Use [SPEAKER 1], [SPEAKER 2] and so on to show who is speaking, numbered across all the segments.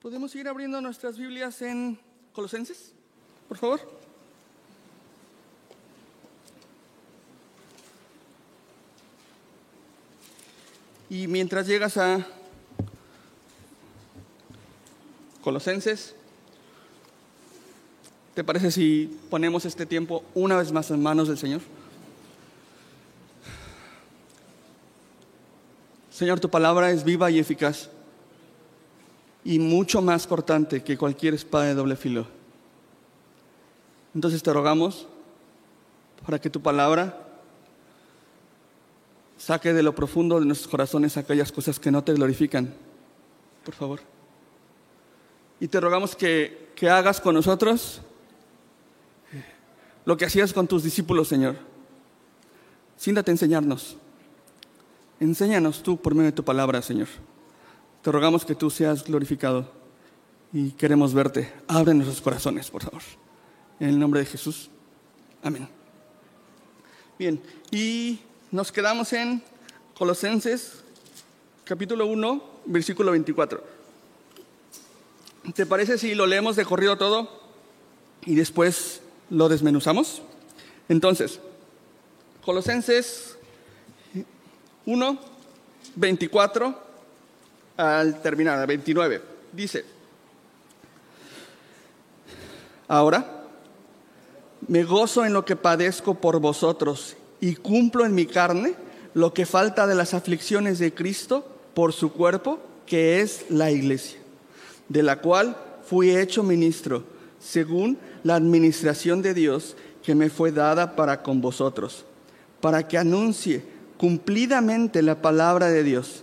[SPEAKER 1] ¿Podemos ir abriendo nuestras Biblias en Colosenses, por favor? Y mientras llegas a Colosenses, ¿te parece si ponemos este tiempo una vez más en manos del Señor? Señor, tu palabra es viva y eficaz y mucho más cortante que cualquier espada de doble filo. Entonces te rogamos para que tu palabra saque de lo profundo de nuestros corazones aquellas cosas que no te glorifican, por favor. Y te rogamos que, que hagas con nosotros lo que hacías con tus discípulos, Señor. Siéntate a enseñarnos. Enséñanos tú por medio de tu palabra, Señor. Te rogamos que tú seas glorificado y queremos verte. Abre nuestros corazones, por favor. En el nombre de Jesús. Amén. Bien, y nos quedamos en Colosenses capítulo 1, versículo 24. ¿Te parece si lo leemos de corrido todo y después lo desmenuzamos? Entonces, Colosenses 1, 24 al terminar, 29. Dice, ahora me gozo en lo que padezco por vosotros y cumplo en mi carne lo que falta de las aflicciones de Cristo por su cuerpo, que es la iglesia, de la cual fui hecho ministro, según la administración de Dios que me fue dada para con vosotros, para que anuncie cumplidamente la palabra de Dios,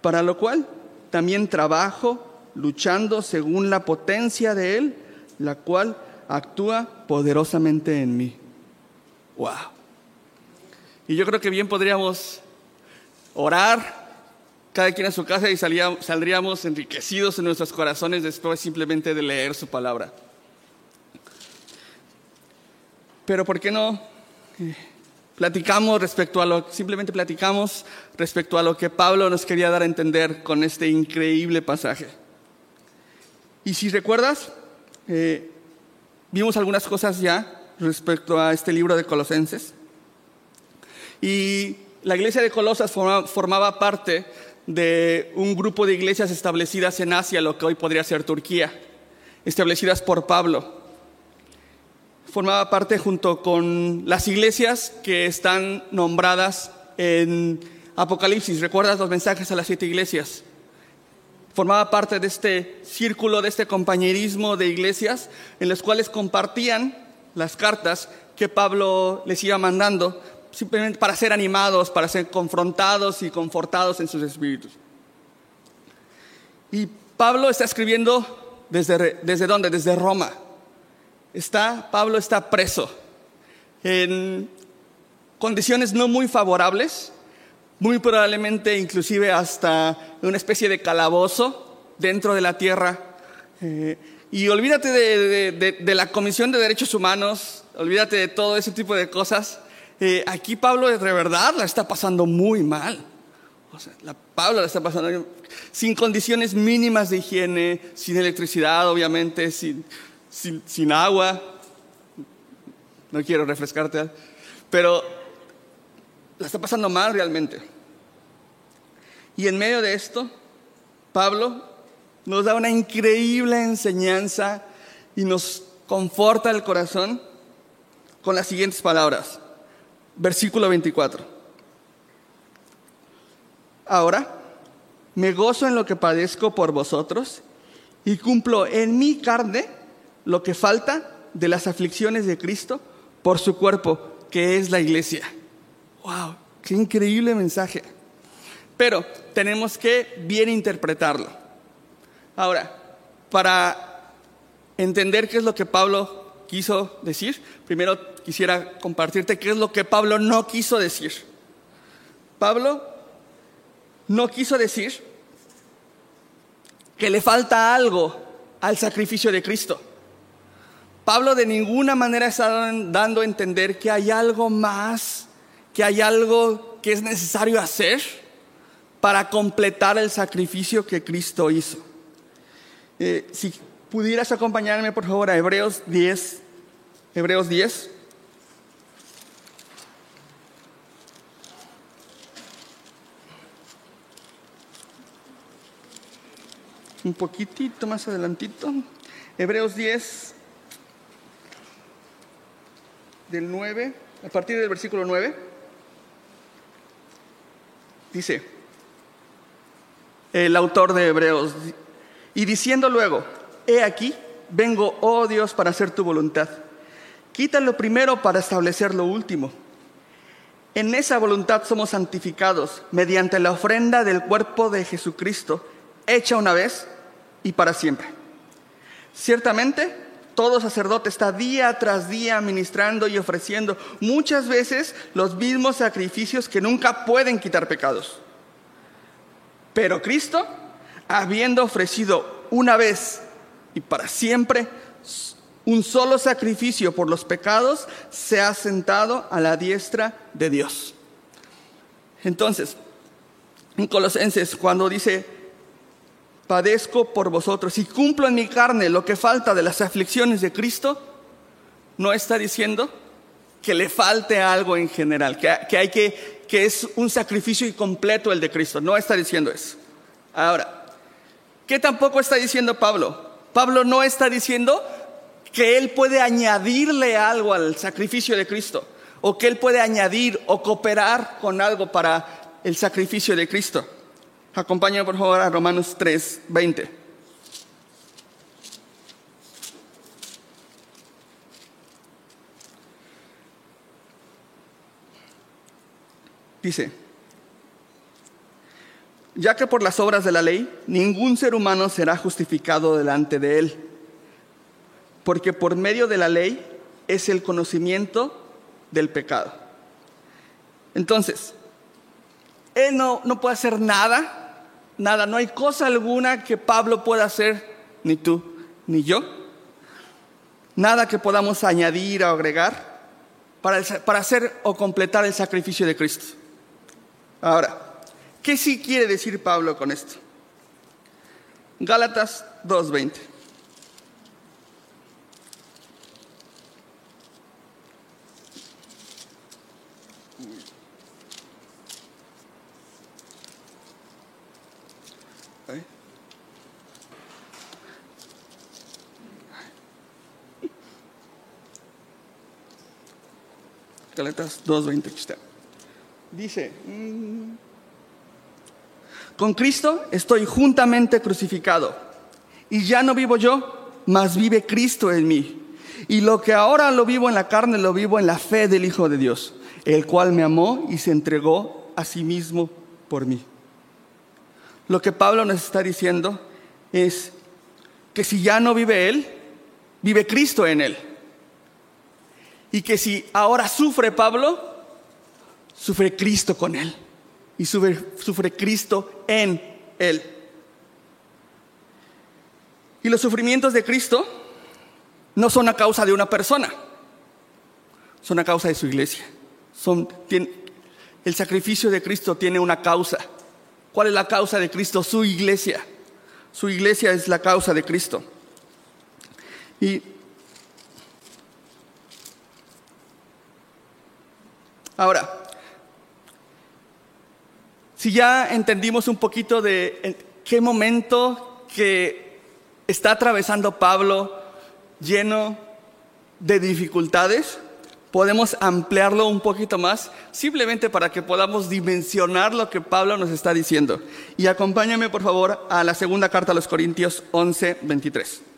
[SPEAKER 1] Para lo cual también trabajo luchando según la potencia de Él, la cual actúa poderosamente en mí. ¡Wow! Y yo creo que bien podríamos orar cada quien a su casa y saldríamos enriquecidos en nuestros corazones después simplemente de leer su palabra. Pero ¿por qué no eh, platicamos respecto a lo, simplemente platicamos respecto a lo que Pablo nos quería dar a entender con este increíble pasaje? Y si recuerdas, eh, vimos algunas cosas ya respecto a este libro de Colosenses. Y la iglesia de Colosas formaba parte de un grupo de iglesias establecidas en Asia, lo que hoy podría ser Turquía, establecidas por Pablo formaba parte junto con las iglesias que están nombradas en Apocalipsis. ¿Recuerdas los mensajes a las siete iglesias? Formaba parte de este círculo, de este compañerismo de iglesias en las cuales compartían las cartas que Pablo les iba mandando, simplemente para ser animados, para ser confrontados y confortados en sus espíritus. Y Pablo está escribiendo desde, desde dónde? Desde Roma está, Pablo está preso en condiciones no muy favorables, muy probablemente inclusive hasta una especie de calabozo dentro de la tierra. Eh, y olvídate de, la Comisión de Derechos Humanos, olvídate de todo ese tipo de cosas. Eh, aquí Pablo de verdad la está pasando muy mal. La, Pablo la está pasando sin condiciones mínimas de higiene, sin electricidad, obviamente, sin, sin, agua. No quiero refrescarte, pero la está pasando mal realmente. Y en medio de esto, Pablo nos da una increíble enseñanza y nos conforta el corazón con las siguientes palabras. Versículo 24. Ahora, me gozo en lo que padezco por vosotros y cumplo en mi carne lo que falta de las aflicciones de Cristo por su cuerpo, que es la iglesia. ¡Wow! ¡Qué increíble mensaje! Pero tenemos que bien interpretarlo. Ahora, para entender qué es lo que Pablo quiso decir, primero quisiera compartirte qué es lo que Pablo no quiso decir. Pablo no quiso decir que le falta algo al sacrificio de Cristo. Pablo de ninguna manera está dando a entender que hay algo más, que hay algo que es necesario hacer para completar el sacrificio que Cristo hizo. Eh, si pudieras acompañarme por favor a Hebreos 10, Hebreos 10. Un poquitito más adelantito. Hebreos 10, del 9, a partir del versículo 9, dice el autor de Hebreos, y diciendo luego, he aquí, vengo, oh Dios, para hacer tu voluntad. Quita lo primero para establecer lo último. En esa voluntad somos santificados mediante la ofrenda del cuerpo de Jesucristo, hecha una vez y para siempre. Ciertamente, todo sacerdote está día tras día ministrando y ofreciendo muchas veces los mismos sacrificios que nunca pueden quitar pecados. Pero Cristo, habiendo ofrecido una vez y para siempre un solo sacrificio por los pecados, se ha sentado a la diestra de Dios. Entonces, en Colosenses, cuando dice, padezco por vosotros y cumplo en mi carne lo que falta de las aflicciones de Cristo, no está diciendo que le falte algo en general, que, hay que, que es un sacrificio incompleto el de Cristo. No está diciendo eso. Ahora, ¿qué tampoco está diciendo Pablo? Pablo no está diciendo que él puede añadirle algo al sacrificio de Cristo, o que él puede añadir o cooperar con algo para el sacrificio de Cristo. Acompáñame por favor a Romanos 3, 20. Dice, ya que por las obras de la ley ningún ser humano será justificado delante de él, porque por medio de la ley es el conocimiento del pecado. Entonces, él no, no puede hacer nada nada, no hay cosa alguna que Pablo pueda hacer, ni tú, ni yo. Nada que podamos añadir o agregar para, para hacer o completar el sacrificio de Cristo. Ahora, ¿qué sí quiere decir Pablo con esto? Gálatas 2.20. Galatas 2.20. Dice, mm, con Cristo estoy juntamente crucificado y ya no vivo yo, mas vive Cristo en mí. Y lo que ahora lo vivo en la carne, lo vivo en la fe del Hijo de Dios, el cual me amó y se entregó a sí mismo por mí. Lo que Pablo nos está diciendo es que si ya no vive Él, vive Cristo en Él. Y que si ahora sufre Pablo, sufre Cristo con él. Y sufre, Cristo en él. Y los sufrimientos de Cristo no son a causa de una persona, son a causa de su iglesia. Son, el sacrificio de Cristo tiene una causa. ¿Cuál es la causa de Cristo? Su iglesia. Su iglesia es la causa de Cristo. Y Ahora, si ya entendimos un poquito de qué momento que está atravesando Pablo lleno de dificultades, podemos ampliarlo un poquito más, simplemente para que podamos dimensionar lo que Pablo nos está diciendo. Y acompáñame, por favor, a la segunda carta a los Corintios 11, 23.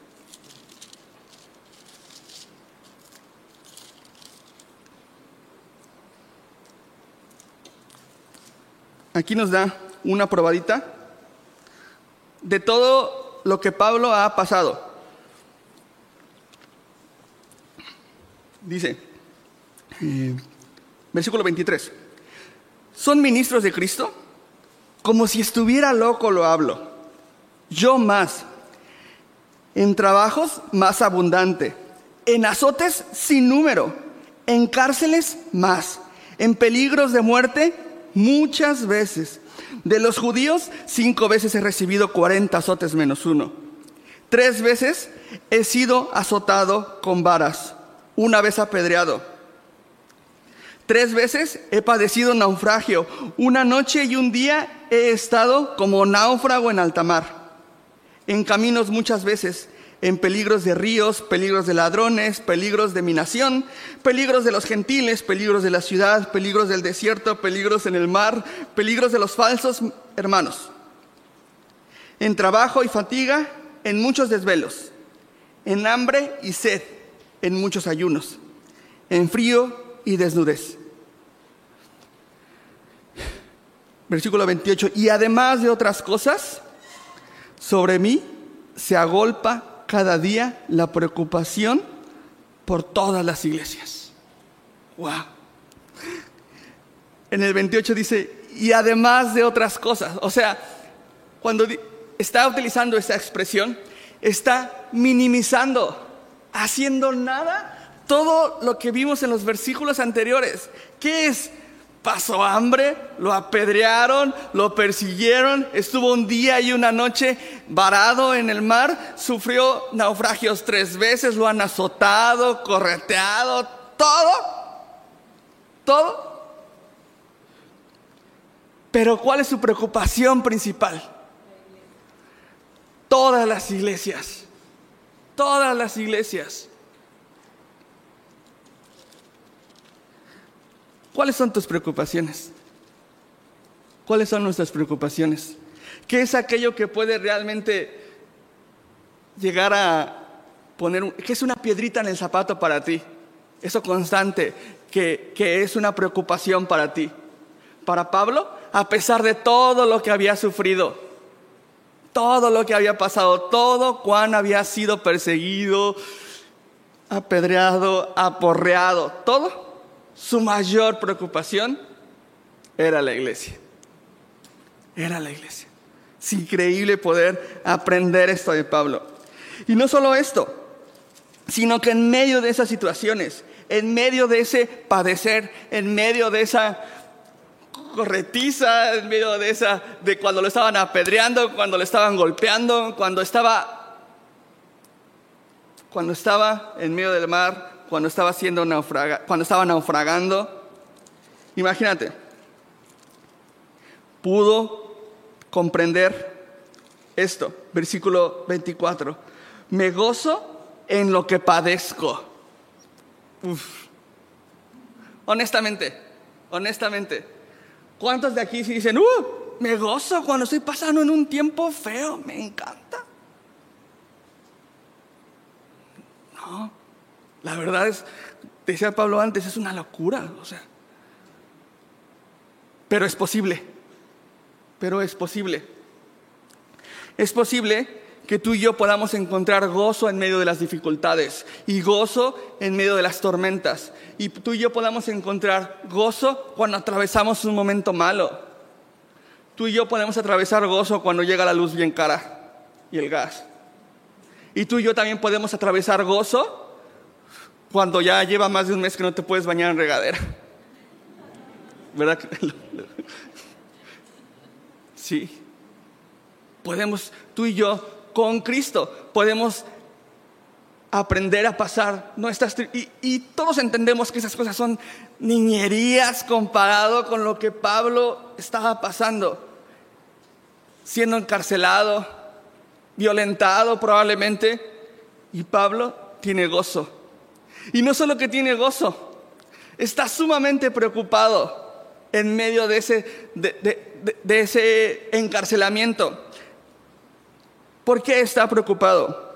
[SPEAKER 1] Aquí nos da una probadita de todo lo que Pablo ha pasado. Dice, eh, versículo 23, ¿son ministros de Cristo? Como si estuviera loco lo hablo. Yo más, en trabajos más abundante, en azotes sin número, en cárceles más, en peligros de muerte muchas veces. De los judíos, cinco veces he recibido cuarenta azotes menos uno. Tres veces he sido azotado con varas, una vez apedreado. Tres veces he padecido naufragio. Una noche y un día he estado como náufrago en alta mar. En caminos muchas veces en peligros de ríos, peligros de ladrones, peligros de mi nación, peligros de los gentiles, peligros de la ciudad, peligros del desierto, peligros en el mar, peligros de los falsos hermanos. En trabajo y fatiga, en muchos desvelos, en hambre y sed, en muchos ayunos, en frío y desnudez. Versículo 28. Y además de otras cosas, sobre mí se agolpa cada día la preocupación por todas las iglesias. Wow. En el 28 dice, y además de otras cosas, o sea, cuando está utilizando esa expresión, está minimizando, haciendo nada todo lo que vimos en los versículos anteriores. ¿Qué es? Pasó hambre, lo apedrearon, lo persiguieron, estuvo un día y una noche varado en el mar, sufrió naufragios tres veces, lo han azotado, correteado, todo, todo. Pero ¿cuál es su preocupación principal? Todas las iglesias, todas las iglesias. ¿Cuáles son tus preocupaciones? ¿Cuáles son nuestras preocupaciones? ¿Qué es aquello que puede realmente llegar a poner, qué es una piedrita en el zapato para ti? Eso constante, que, que es una preocupación para ti. Para Pablo, a pesar de todo lo que había sufrido, todo lo que había pasado, todo cuán había sido perseguido, apedreado, aporreado, todo su mayor preocupación era la iglesia. Era la iglesia. Es increíble poder aprender esto de Pablo. Y no solo esto, sino que en medio de esas situaciones, en medio de ese padecer, en medio de esa corretiza, en medio de esa, de cuando lo estaban apedreando, cuando lo estaban golpeando, cuando estaba, cuando estaba en medio del mar, cuando estaba, siendo cuando estaba naufragando. Imagínate, pudo comprender esto, versículo 24. Me gozo en lo que padezco. Honestamente, honestamente, ¿cuántos de aquí se dicen, uh, me gozo cuando estoy pasando en un tiempo feo, me encanta? No, la verdad es, decía Pablo antes, es una locura, o sea. Pero es posible, pero es posible. Es posible que tú y yo podamos encontrar gozo en medio de las dificultades y gozo en medio de las tormentas. Y tú y yo podamos encontrar gozo cuando atravesamos un momento malo. Tú y yo podemos atravesar gozo cuando llega la luz bien cara y el gas. Y tú y yo también podemos atravesar gozo cuando ya lleva más de un mes que no te puedes bañar en regadera. ¿Verdad? Sí. Podemos, tú y yo, con Cristo, podemos aprender a pasar nuestras... Y, y todos entendemos que esas cosas son niñerías comparado con lo que Pablo estaba pasando. Siendo encarcelado, violentado probablemente. Y Pablo tiene gozo y no solo que tiene gozo, está sumamente preocupado en medio de ese, de, ese encarcelamiento. ¿Por qué está preocupado?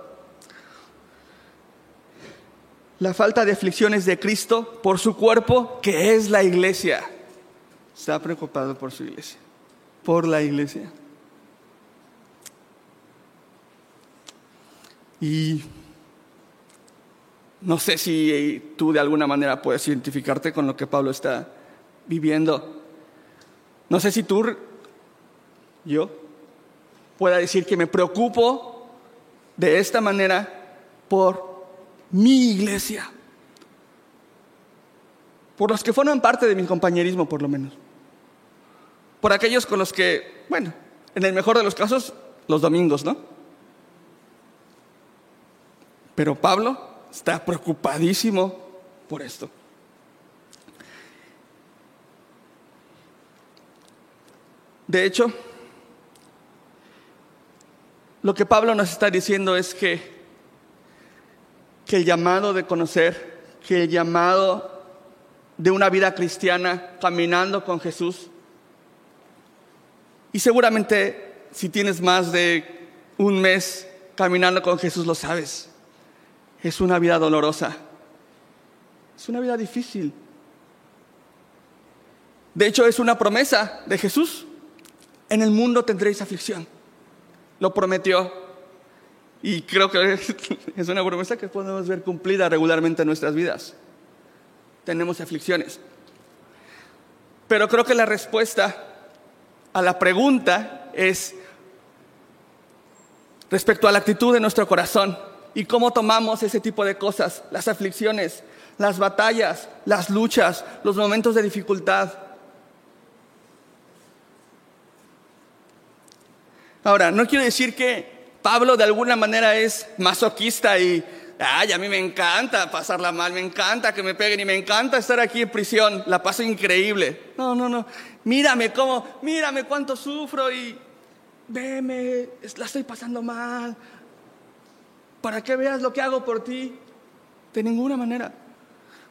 [SPEAKER 1] La falta de aflicciones de Cristo por su cuerpo, que es la iglesia. Está preocupado por su iglesia, por la iglesia. Y no sé si tú de alguna manera puedes identificarte con lo que Pablo está viviendo. No sé si tú, yo, pueda decir que me preocupo de esta manera por mi iglesia, por los que forman parte de mi compañerismo por lo menos, por aquellos con los que, bueno, en el mejor de los casos, los domingos, ¿no? Pero Pablo está preocupadísimo por esto. De hecho, lo que Pablo nos está diciendo es que, que el llamado de conocer, que el llamado de una vida cristiana caminando con Jesús, y seguramente si tienes más de un mes caminando con Jesús lo sabes, es una vida dolorosa, es una vida difícil. De hecho, es una promesa de Jesús. En el mundo tendréis aflicción. Lo prometió. Y creo que es una promesa que podemos ver cumplida regularmente en nuestras vidas. Tenemos aflicciones. Pero creo que la respuesta a la pregunta es respecto a la actitud de nuestro corazón y cómo tomamos ese tipo de cosas, las aflicciones, las batallas, las luchas, los momentos de dificultad. Ahora, no quiero decir que Pablo de alguna manera es masoquista y, ay, a mí me encanta pasarla mal, me encanta que me peguen y me encanta estar aquí en prisión, la paso increíble. No, no, no. Mírame cómo, mírame cuánto sufro y veme, la estoy pasando mal. Para que veas lo que hago por ti. De ninguna manera.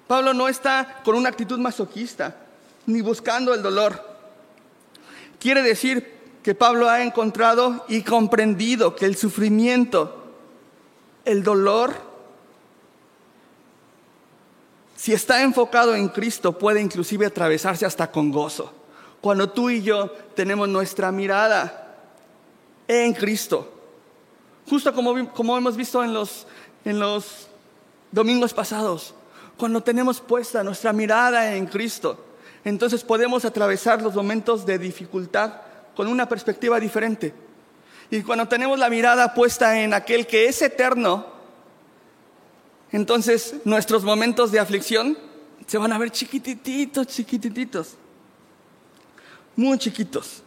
[SPEAKER 1] Pablo no está con una actitud masoquista, ni buscando el dolor. Quiere decir que Pablo ha encontrado y comprendido que el sufrimiento, el dolor, si está enfocado en Cristo, puede inclusive atravesarse hasta con gozo. Cuando tú y yo tenemos nuestra mirada en Cristo, justo como, como hemos visto en los, en los domingos pasados, cuando tenemos puesta nuestra mirada en Cristo, entonces podemos atravesar los momentos de dificultad con una perspectiva diferente. Y cuando tenemos la mirada puesta en aquel que es eterno, entonces nuestros momentos de aflicción se van a ver chiquititos, chiquititos, muy chiquitos.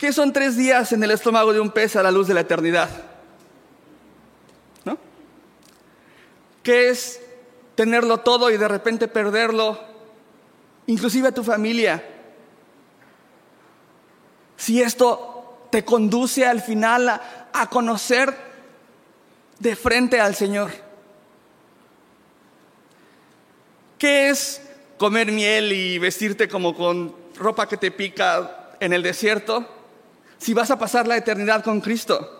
[SPEAKER 1] ¿Qué son tres días en el estómago de un pez a la luz de la eternidad? ¿No? ¿Qué es tenerlo todo y de repente perderlo? Inclusive a tu familia, si esto te conduce al final a, conocer de frente al Señor. ¿Qué es comer miel y vestirte como con ropa que te pica en el desierto si vas a pasar la eternidad con Cristo?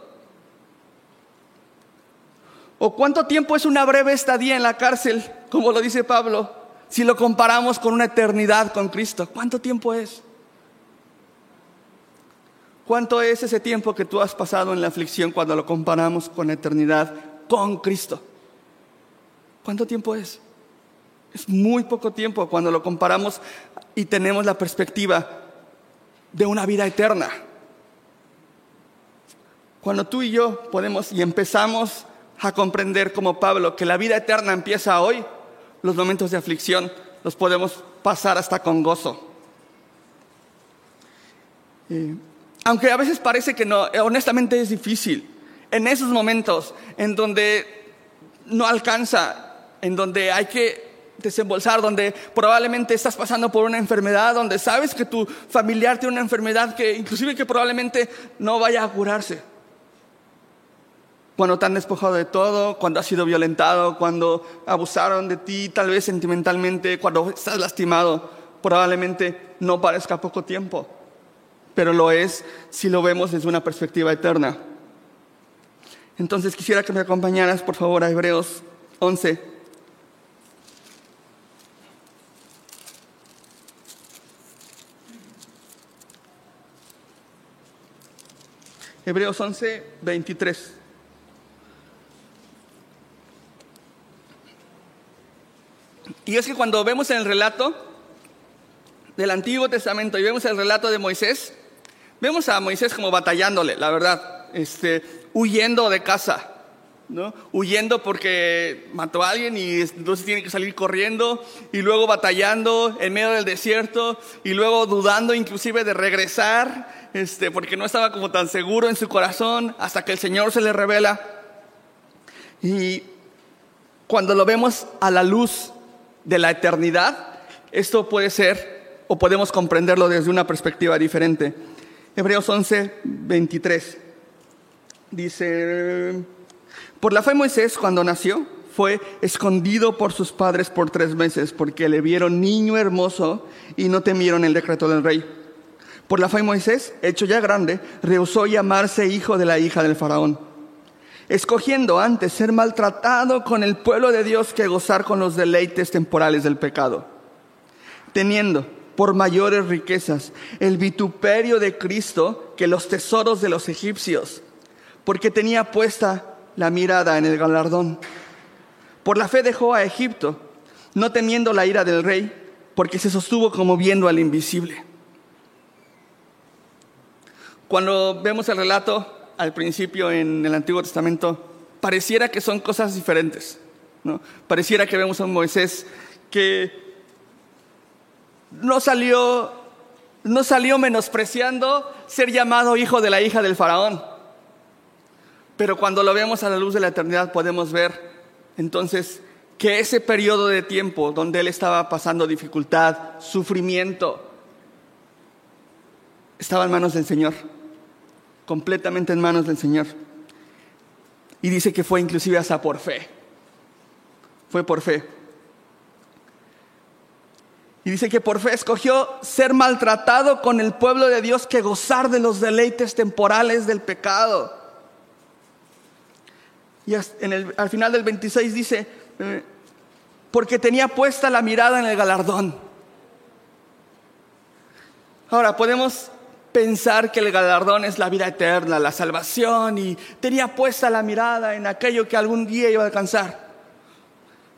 [SPEAKER 1] ¿O cuánto tiempo es una breve estadía en la cárcel, como lo dice Pablo, si lo comparamos con una eternidad con Cristo? ¿Cuánto tiempo es? ¿Cuánto es ese tiempo que tú has pasado en la aflicción cuando lo comparamos con la eternidad con Cristo? ¿Cuánto tiempo es? Es muy poco tiempo cuando lo comparamos y tenemos la perspectiva de una vida eterna. Cuando tú y yo podemos y empezamos a comprender como Pablo que la vida eterna empieza hoy, los momentos de aflicción los podemos pasar hasta con gozo. Aunque a veces parece que no, honestamente es difícil. En esos momentos en donde no alcanza, en donde hay que desembolsar, donde probablemente estás pasando por una enfermedad, donde sabes que tu familiar tiene una enfermedad que inclusive que probablemente no vaya a curarse. Cuando te han despojado de todo, cuando has sido violentado, cuando abusaron de ti, tal vez sentimentalmente, cuando estás lastimado, probablemente no parezca poco tiempo pero lo es si lo vemos desde una perspectiva eterna. Entonces quisiera que me acompañaras, por favor, a Hebreos 11. Hebreos 11, 23. Y es que cuando vemos el relato del Antiguo Testamento y vemos el relato de Moisés, vemos a Moisés como batallándole, la verdad, este, huyendo de casa, ¿no? huyendo porque mató a alguien y entonces tiene que salir corriendo y luego batallando en medio del desierto y luego dudando inclusive de regresar este, porque no estaba como tan seguro en su corazón hasta que el Señor se le revela. Y cuando lo vemos a la luz de la eternidad, esto puede ser o podemos comprenderlo desde una perspectiva diferente. Hebreos 11, 23 dice, por la fe Moisés cuando nació fue escondido por sus padres por tres meses porque le vieron niño hermoso y no temieron el decreto del rey. Por la fe Moisés, hecho ya grande, rehusó llamarse hijo de la hija del faraón escogiendo antes ser maltratado con el pueblo de Dios que gozar con los deleites temporales del pecado, teniendo por mayores riquezas el vituperio de Cristo que los tesoros de los egipcios, porque tenía puesta la mirada en el galardón. Por la fe dejó a Egipto, no temiendo la ira del rey, porque se sostuvo como viendo al invisible. Cuando vemos el relato al principio en el Antiguo Testamento, pareciera que son cosas diferentes. ¿no? Pareciera que vemos a un Moisés que no salió, no salió menospreciando ser llamado hijo de la hija del faraón. Pero cuando lo vemos a la luz de la eternidad podemos ver entonces que ese periodo de tiempo donde él estaba pasando dificultad, sufrimiento, estaba en manos del Señor completamente en manos del Señor. Y dice que fue inclusive hasta por fe. Fue por fe. Y dice que por fe escogió ser maltratado con el pueblo de Dios que gozar de los deleites temporales del pecado. Y al final del 26 dice, eh, porque tenía puesta la mirada en el galardón. Ahora podemos pensar que el galardón es la vida eterna, la salvación, y tenía puesta la mirada en aquello que algún día iba a alcanzar.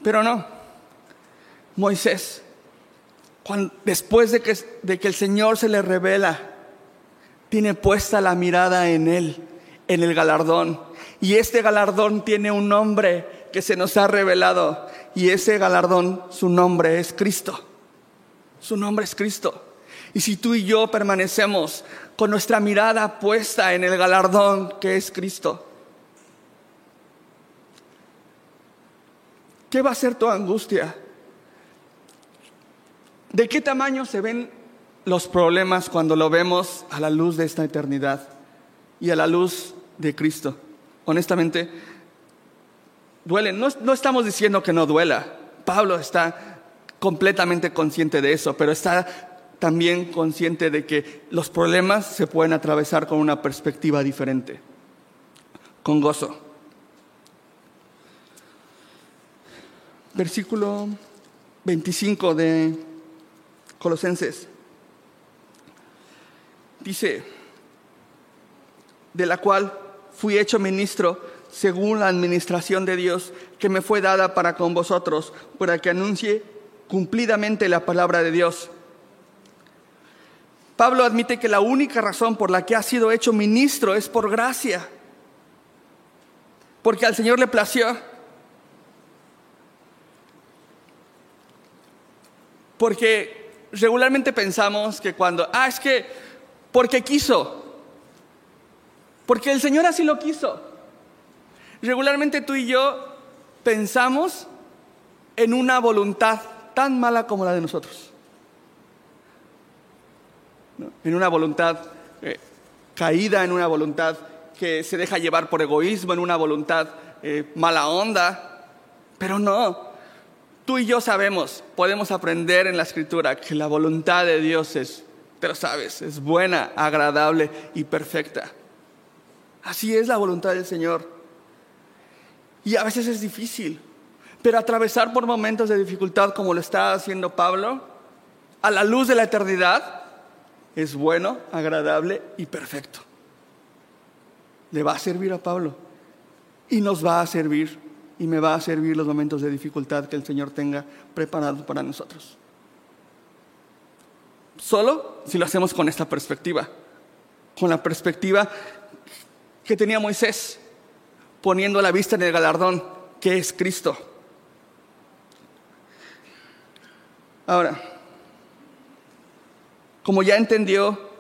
[SPEAKER 1] Pero no, Moisés, después de que, de que el Señor se le revela, tiene puesta la mirada en Él, en el galardón. Y este galardón tiene un nombre que se nos ha revelado, y ese galardón, su nombre es Cristo. Su nombre es Cristo. Y si tú y yo permanecemos con nuestra mirada puesta en el galardón que es Cristo, ¿qué va a ser tu angustia? ¿De qué tamaño se ven los problemas cuando lo vemos a la luz de esta eternidad y a la luz de Cristo? Honestamente, duelen. No, no estamos diciendo que no duela. Pablo está completamente consciente de eso, pero está también consciente de que los problemas se pueden atravesar con una perspectiva diferente, con gozo. Versículo 25 de Colosenses. Dice, de la cual fui hecho ministro según la administración de Dios que me fue dada para con vosotros, para que anuncie cumplidamente la palabra de Dios Pablo admite que la única razón por la que ha sido hecho ministro es por gracia, porque al Señor le plació. Porque regularmente pensamos que cuando, ah, es que, porque quiso, porque el Señor así lo quiso. Regularmente tú y yo pensamos en una voluntad tan mala como la de nosotros en una voluntad eh, caída, en una voluntad que se deja llevar por egoísmo, en una voluntad eh, mala onda. Pero no, tú y yo sabemos, podemos aprender en la escritura que la voluntad de Dios es, pero sabes, es buena, agradable y perfecta. Así es la voluntad del Señor. Y a veces es difícil, pero atravesar por momentos de dificultad como lo está haciendo Pablo, a la luz de la eternidad, es bueno, agradable y perfecto. le va a servir a Pablo y nos va a servir y me va a servir los momentos de dificultad que el Señor tenga preparados para nosotros. Solo si lo hacemos con esta perspectiva, con la perspectiva que tenía Moisés, poniendo la vista en el galardón, que es Cristo. Ahora, como ya entendió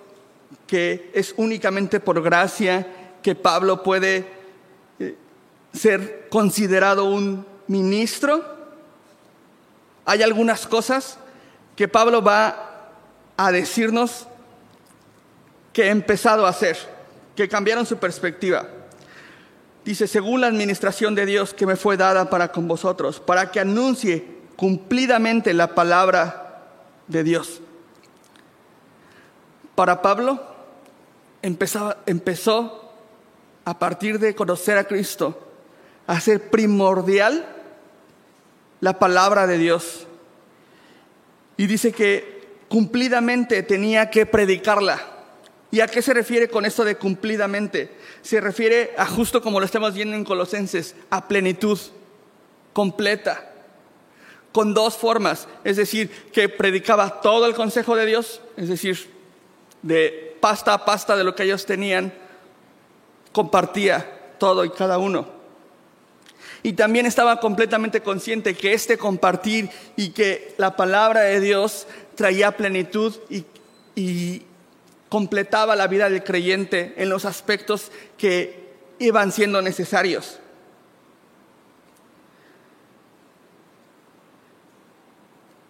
[SPEAKER 1] que es únicamente por gracia que Pablo puede eh, ser considerado un ministro, hay algunas cosas que Pablo va a decirnos que ha empezado a hacer, que cambiaron su perspectiva. Dice, según la administración de Dios que me fue dada para con vosotros, para que anuncie cumplidamente la palabra de Dios. Para Pablo empezó, empezó a partir de conocer a Cristo a ser primordial la palabra de Dios. Y dice que cumplidamente tenía que predicarla. ¿Y a qué se refiere con esto de cumplidamente? Se refiere a justo como lo estamos viendo en Colosenses, a plenitud completa, con dos formas, es decir, que predicaba todo el consejo de Dios, es decir, de pasta a pasta de lo que ellos tenían, compartía todo y cada uno. Y también estaba completamente consciente que este compartir y que la palabra de Dios traía plenitud y, y completaba la vida del creyente en los aspectos que iban siendo necesarios.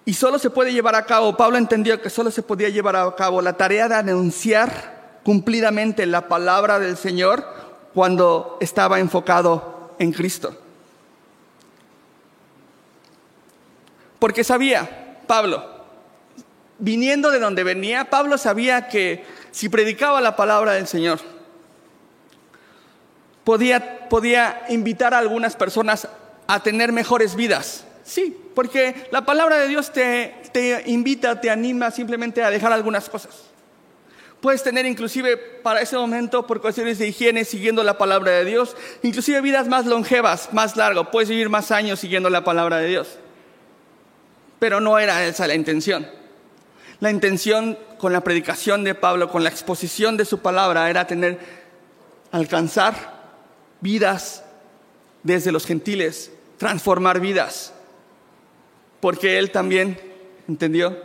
[SPEAKER 1] Y solo se puede llevar a cabo, Pablo entendió que solo se podía llevar a cabo la tarea de anunciar cumplidamente la palabra del Señor cuando estaba enfocado en Cristo. Porque sabía, Pablo, viniendo de donde venía, Pablo sabía que si predicaba la palabra del Señor, podía, podía invitar a algunas personas a tener mejores vidas. Sí, porque la palabra de Dios te, te invita, te anima simplemente a dejar algunas cosas. Puedes tener inclusive para ese momento, por cuestiones de higiene, siguiendo la palabra de Dios, inclusive vidas más longevas, más largas. Puedes vivir más años siguiendo la palabra de Dios. Pero no era esa la intención. La intención con la predicación de Pablo, con la exposición de su palabra, era tener, alcanzar vidas desde los gentiles, transformar vidas porque él también entendió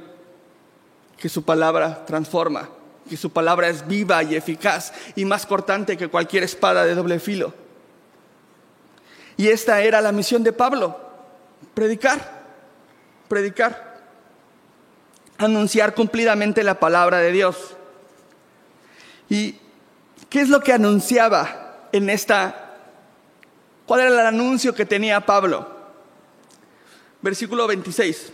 [SPEAKER 1] que su palabra transforma, que su palabra es viva y eficaz y más cortante que cualquier espada de doble filo. Y esta era la misión de Pablo, predicar, predicar, anunciar cumplidamente la palabra de Dios. ¿Y qué es lo que anunciaba en esta? ¿Cuál era el anuncio que tenía Pablo? Versículo 26.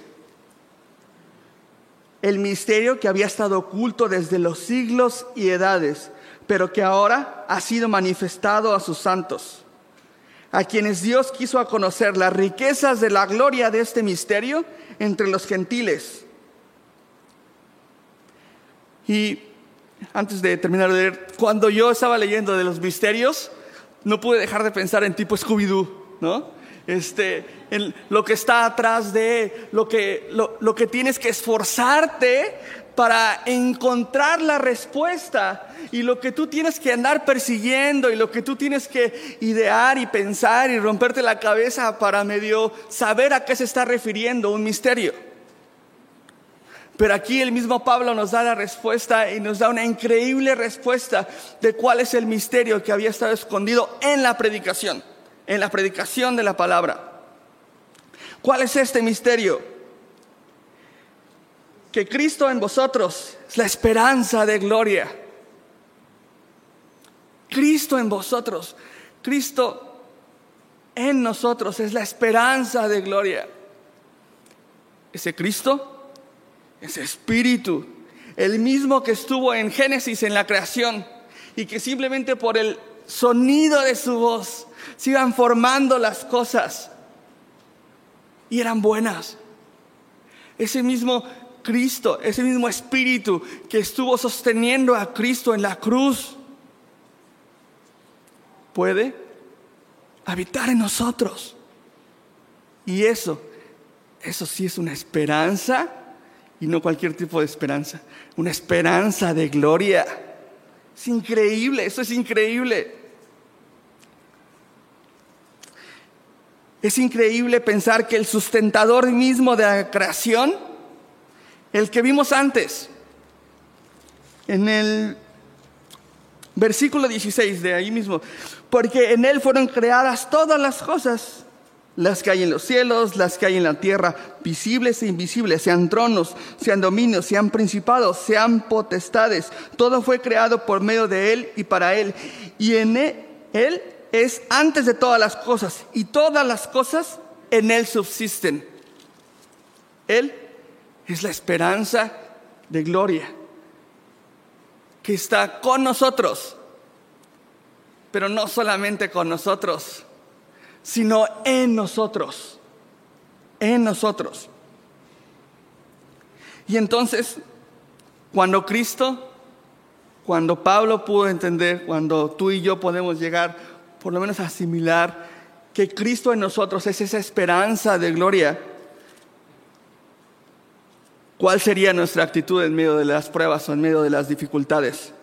[SPEAKER 1] El misterio que había estado oculto desde los siglos y edades, pero que ahora ha sido manifestado a sus santos, a quienes Dios quiso a conocer las riquezas de la gloria de este misterio entre los gentiles. Y antes de terminar de leer, cuando yo estaba leyendo de los misterios, no pude dejar de pensar en tipo Scooby-Doo, ¿no? Este, lo que está atrás de lo que, lo, lo que tienes que esforzarte para encontrar la respuesta y lo que tú tienes que andar persiguiendo y lo que tú tienes que idear y pensar y romperte la cabeza para medio saber a qué se está refiriendo un misterio. Pero aquí el mismo Pablo nos da la respuesta y nos da una increíble respuesta de cuál es el misterio que había estado escondido en la predicación en la predicación de la palabra. ¿Cuál es este misterio? Que Cristo en vosotros es la esperanza de gloria. Cristo en vosotros, Cristo en nosotros es la esperanza de gloria. Ese Cristo, ese Espíritu, el mismo que estuvo en Génesis en la creación y que simplemente por el sonido de su voz se iban formando las cosas y eran buenas. Ese mismo Cristo, ese mismo Espíritu que estuvo sosteniendo a Cristo en la cruz, puede habitar en nosotros. Y eso, eso sí es una esperanza y no cualquier tipo de esperanza, una esperanza de gloria. Es increíble, eso es increíble. Es increíble pensar que el sustentador mismo de la creación, el que vimos antes, en el versículo 16 de ahí mismo, porque en Él fueron creadas todas las cosas, las que hay en los cielos, las que hay en la tierra, visibles e invisibles, sean tronos, sean dominios, sean principados, sean potestades. Todo fue creado por medio de Él y para Él. Y en Él es antes de todas las cosas y todas las cosas en Él subsisten. Él es la esperanza de gloria que está con nosotros, pero no solamente con nosotros, sino en nosotros, en nosotros. Y entonces, cuando Cristo, cuando Pablo pudo entender, cuando tú y yo podemos llegar por lo menos asimilar que Cristo en nosotros es esa esperanza de gloria, ¿cuál sería nuestra actitud en medio de las pruebas o en medio de las dificultades?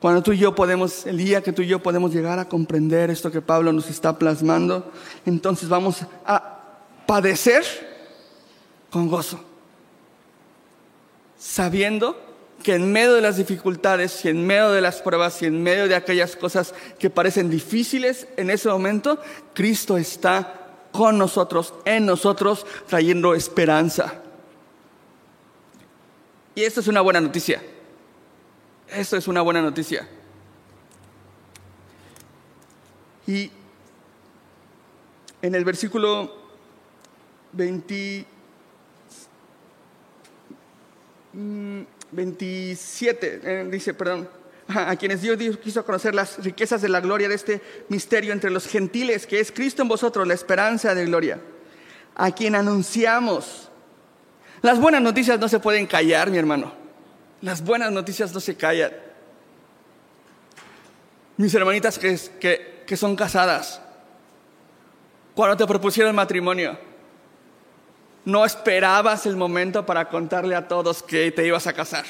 [SPEAKER 1] Cuando tú y yo podemos, el día que tú y yo podemos llegar a comprender esto que Pablo nos está plasmando, entonces vamos a padecer con gozo, sabiendo que en medio de las dificultades y en medio de las pruebas y en medio de aquellas cosas que parecen difíciles en ese momento, Cristo está con nosotros, en nosotros, trayendo esperanza. Y esto es una buena noticia. Esto es una buena noticia. Y en el versículo 20, 27, eh, dice, perdón, a quienes Dios quiso conocer las riquezas de la gloria de este misterio entre los gentiles, que es Cristo en vosotros, la esperanza de gloria, a quien anunciamos. Las buenas noticias no se pueden callar, mi hermano. Las buenas noticias no se callan. Mis hermanitas que, que, que son casadas, cuando te propusieron matrimonio, no esperabas el momento para contarle a todos que te ibas a casar.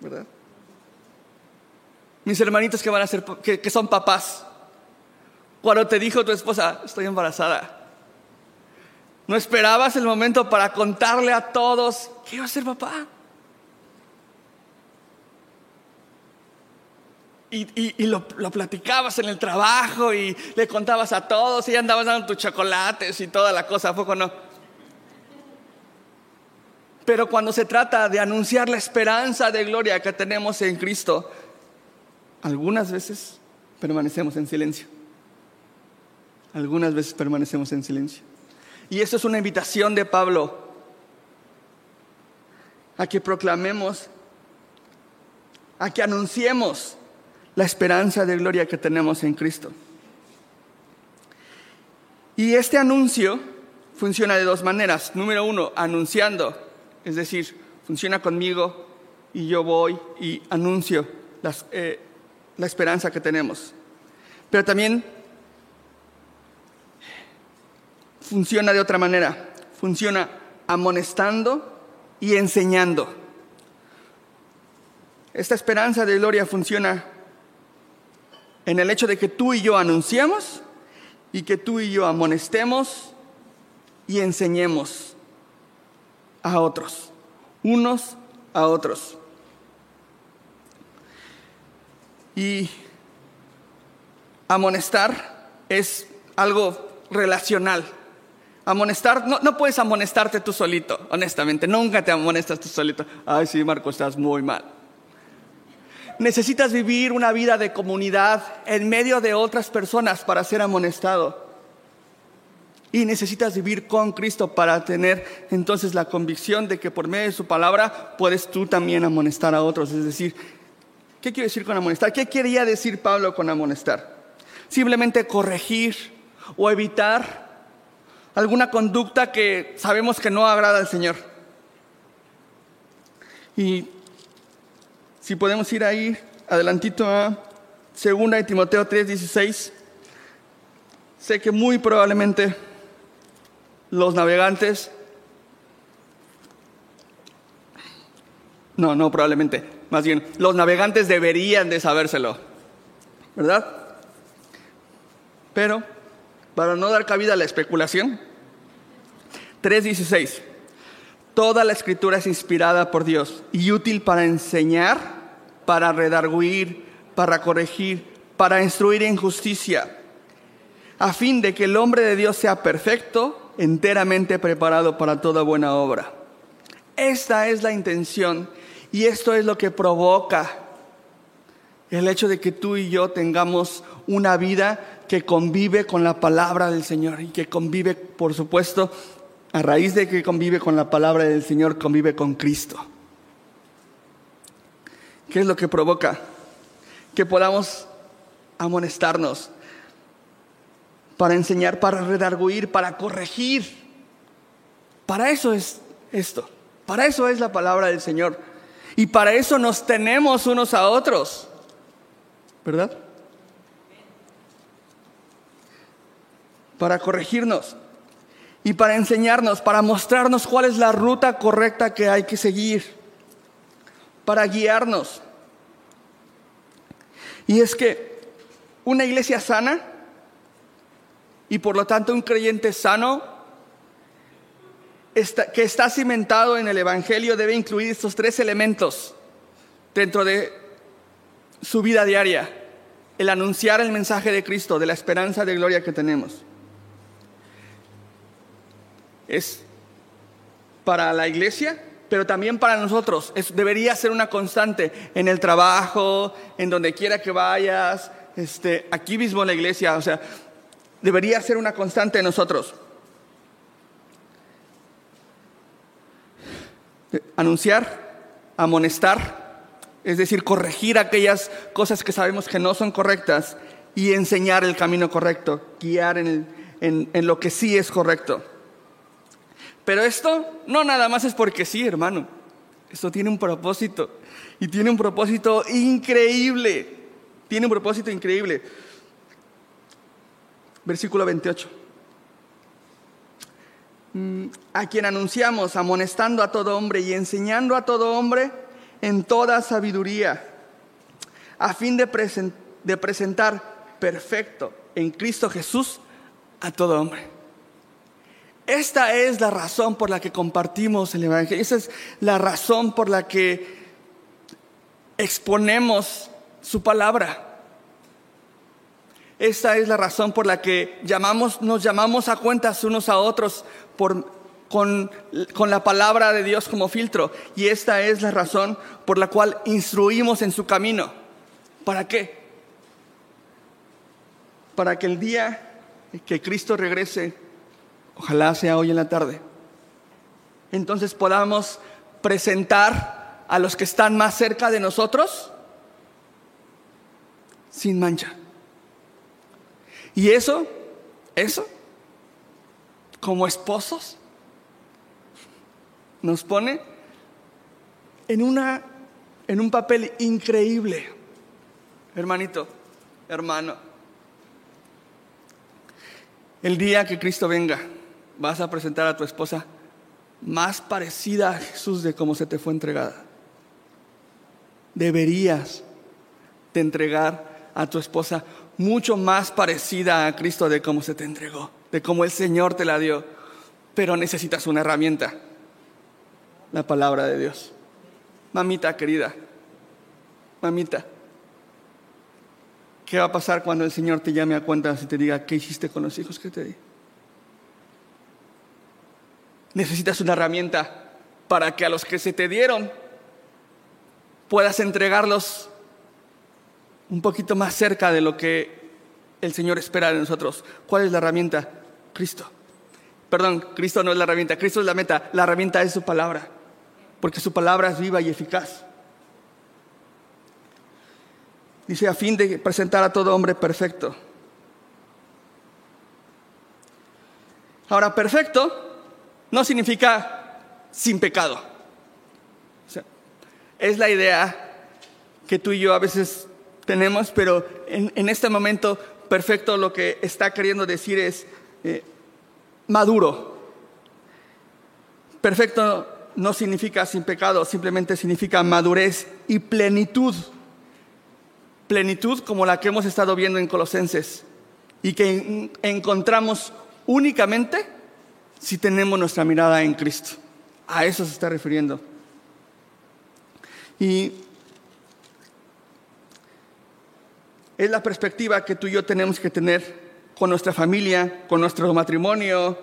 [SPEAKER 1] ¿Verdad? Mis hermanitos que van a ser, que, son papás. Cuando te dijo tu esposa, estoy embarazada. No esperabas el momento para contarle a todos que iba a ser papá. Y, lo, lo, platicabas en el trabajo y le contabas a todos y andabas dando tus chocolates y toda la cosa, ¿a poco no? Pero cuando se trata de anunciar la esperanza de gloria que tenemos en Cristo, algunas veces permanecemos en silencio. Algunas veces permanecemos en silencio. Y eso es una invitación de Pablo a que proclamemos, a que anunciemos la esperanza de gloria que tenemos en Cristo. Y este anuncio funciona de dos maneras. Número uno, anunciando es decir, funciona conmigo y yo voy y anuncio eh, la esperanza que tenemos. Pero también funciona de otra manera, funciona amonestando y enseñando. Esta esperanza de gloria funciona en el hecho de que tú y yo anunciamos y que tú y yo amonestemos y enseñemos a otros, unos a otros. Y amonestar es algo relacional. Amonestar, no, no, puedes amonestarte tú solito, honestamente, nunca te amonestas tú solito. Ay, sí, Marco, estás muy mal. Necesitas vivir una vida de comunidad en medio de otras personas para ser amonestado. Y necesitas vivir con Cristo para tener entonces la convicción de que por medio de su palabra puedes tú también amonestar a otros. Es decir, ¿qué quiere decir con amonestar? ¿Qué quería decir Pablo con amonestar? Simplemente corregir o evitar alguna conducta que sabemos que no agrada al Señor. Y Si podemos ir ahí adelantito a 2 de Timoteo 3:16. Sé que muy probablemente los navegantes No, no, probablemente. Más bien, los navegantes deberían de sabérselo. ¿Verdad? Pero, para no dar cabida a la especulación, 3.16. Toda la escritura es inspirada por Dios y útil para enseñar, para redarguir, para corregir, para instruir en justicia, a fin de que el hombre de Dios sea perfecto, enteramente preparado para toda buena obra. Esta es la intención y esto es lo que provoca el hecho de que tú y yo tengamos una vida que convive con la palabra del Señor y que convive, por supuesto, a raíz de que convive con la palabra del Señor, convive con Cristo. ¿Qué es lo que provoca? Que podamos amonestarnos para enseñar, para redarguir, para corregir. Para eso es esto. Para eso es la palabra del Señor. Y para eso nos tenemos unos a otros. ¿Verdad? Para corregirnos y para enseñarnos, para mostrarnos cuál es la ruta correcta que hay que seguir, para guiarnos. Y es que una iglesia sana y por lo tanto un creyente sano que está cimentado en el Evangelio debe incluir estos tres elementos dentro de su vida diaria. El anunciar el mensaje de Cristo, de la esperanza de gloria que tenemos. Es para la iglesia, pero también para nosotros. debería ser una constante en el trabajo, en donde quiera que vayas, este, aquí mismo en la iglesia. O sea, debería ser una constante en nosotros. anunciar, amonestar, es decir, corregir aquellas cosas que sabemos que no son correctas y enseñar el camino correcto, guiar en, en lo que sí es correcto. Pero esto no nada más es porque sí, hermano. Esto tiene un propósito y tiene un propósito increíble. Tiene un propósito increíble. Versículo 28. Mm, a quien anunciamos, amonestando a todo hombre y enseñando a todo hombre en toda sabiduría, a fin de, presentar perfecto en Cristo Jesús a todo hombre. Esta es la razón por la que compartimos el Evangelio. Esa es la razón por la que exponemos su palabra. Esta es la razón por la que llamamos, nos llamamos a cuentas unos a otros con, con la palabra de Dios como filtro. Y esta es la razón por la cual instruimos en su camino. ¿Para qué? Para que el día que Cristo regrese, ojalá sea hoy en la tarde, entonces podamos presentar a los que están más cerca de nosotros sin mancha. Y eso, eso como esposos nos pone en, una, en un papel increíble. Hermanito, hermano, el día que Cristo venga, vas a presentar a tu esposa más parecida a Jesús de cómo se te fue entregada. Deberías de entregar a tu esposa mucho más parecida a Cristo de cómo se te entregó de cómo el Señor te la dio, pero necesitas una herramienta, la palabra de Dios. Mamita querida, mamita, ¿qué va a pasar cuando el Señor te llame a cuentas y te diga, ¿qué hiciste con los hijos que te di? Necesitas una herramienta para que a los que se te dieron puedas entregarlos un poquito más cerca de lo que el Señor espera de nosotros. ¿Cuál es la herramienta? Cristo. Perdón, Cristo no es la herramienta, Cristo es la meta. La herramienta es su palabra, porque su palabra es viva y eficaz. Dice, a fin de presentar a todo hombre perfecto. Ahora, perfecto no significa sin pecado. es la idea que tú y yo a veces tenemos, pero en, este momento perfecto lo que está queriendo decir es eh, maduro. Perfecto no significa sin pecado, simplemente significa madurez y plenitud. Plenitud como la que hemos estado viendo en Colosenses y que encontramos únicamente si tenemos nuestra mirada en Cristo. A eso se está refiriendo. Y es la perspectiva que tú y yo tenemos que tener con nuestra familia, con nuestro matrimonio,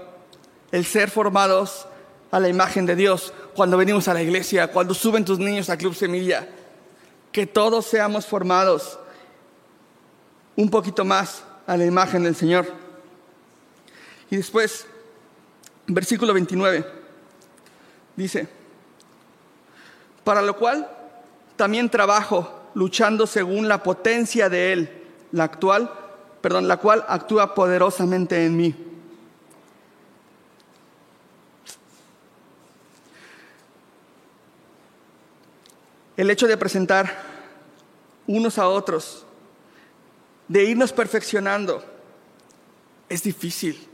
[SPEAKER 1] el ser formados a la imagen de Dios cuando venimos a la iglesia, cuando suben tus niños a Club Semilla. Que todos seamos formados un poquito más a la imagen del Señor. Y después, versículo 29, dice, para lo cual también trabajo luchando según la potencia de Él, la actual, perdón, la cual actúa poderosamente en mí. El hecho de presentar unos a otros, de irnos perfeccionando, es difícil.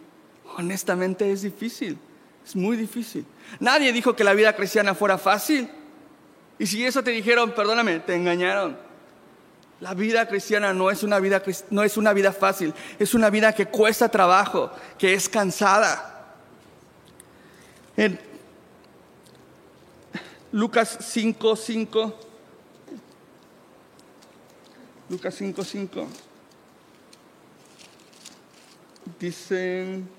[SPEAKER 1] Honestamente es difícil. Es muy difícil. Nadie dijo que la vida cristiana fuera fácil. Y si eso te dijeron, perdóname, te engañaron. La vida cristiana no es una vida, no es una vida fácil, es una vida que cuesta trabajo, que es cansada. En Lucas 5, 5. Lucas 5, 5. Dicen,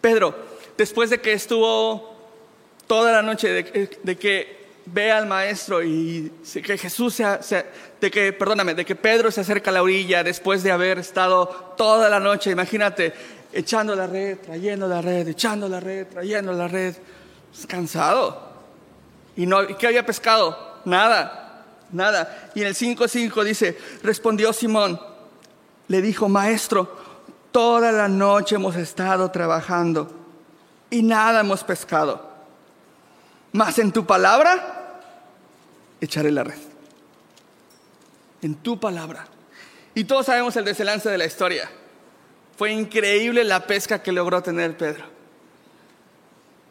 [SPEAKER 1] Pedro, después de que estuvo toda la noche, de, que ve al maestro y que Jesús se, de que, perdóname, de que Pedro se acerca a la orilla después de haber estado toda la noche, imagínate, echando la red, trayendo la red, echando la red, trayendo la red, cansado. ¿Y, no, qué había pescado? Nada, nada. Y en el 5.5 dice, respondió Simón, le dijo, maestro, toda la noche hemos estado trabajando y nada hemos pescado. Mas en tu palabra echaré la red. En tu palabra. Y todos sabemos el desenlace de la historia. Fue increíble la pesca que logró tener Pedro.